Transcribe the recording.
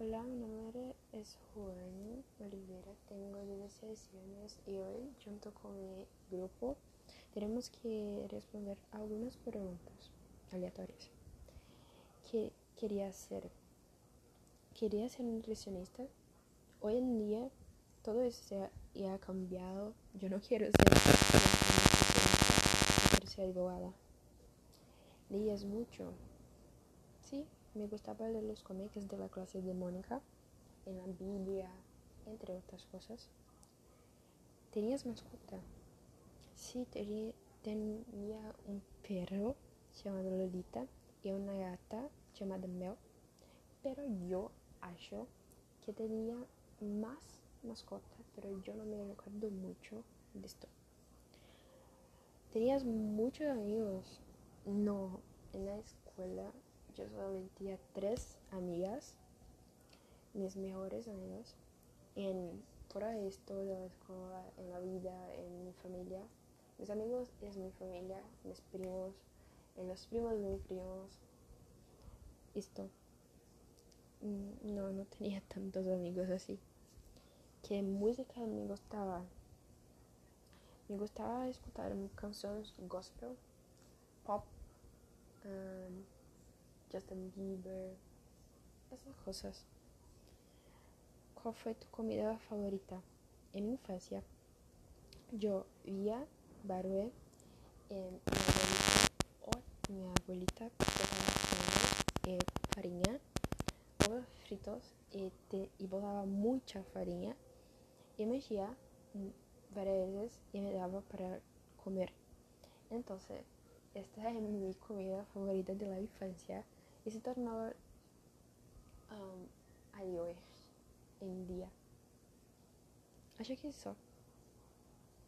Hola, mi nombre es Juan Olivera, tengo 16 años y hoy, junto con mi grupo, tenemos que responder algunas preguntas aleatorias. ¿Qué quería ser? ¿Quería ser nutricionista? Hoy en día todo eso se ha cambiado. Yo no quiero ser nutricionista, quiero ser abogada. Leías mucho. Me gustaba leer los cómics de la clase de Mónica, en la Biblia, entre otras cosas. ¿Tenías mascota? Sí, tenía un perro llamado Lolita y una gata llamada Mel, pero yo acho que tenía más mascota, pero yo no me recuerdo mucho de esto. ¿Tenías muchos amigos? No, en la escuela yo solamente tenía tres amigas, mis mejores amigas, en de la escuela, en la vida, en mi familia. Mis amigos es mi familia, mis primos, en los primos de mis primos. Esto. No, no tenía tantos amigos así. ¿Qué música me gustaba? Me gustaba escuchar canciones gospel, pop, um, Justin Bieber, esas cosas. ¿Cuál fue tu comida favorita? En mi infancia, yo vía Barbie en mi abuelita o mi abuelita preparaba eh, farinha, huevos fritos y, te, y botaba mucha farinha y me hacía varias veces y me daba para comer. Entonces, esta es mi comida favorita de la infancia se tornaba um, a día. Acho que é só.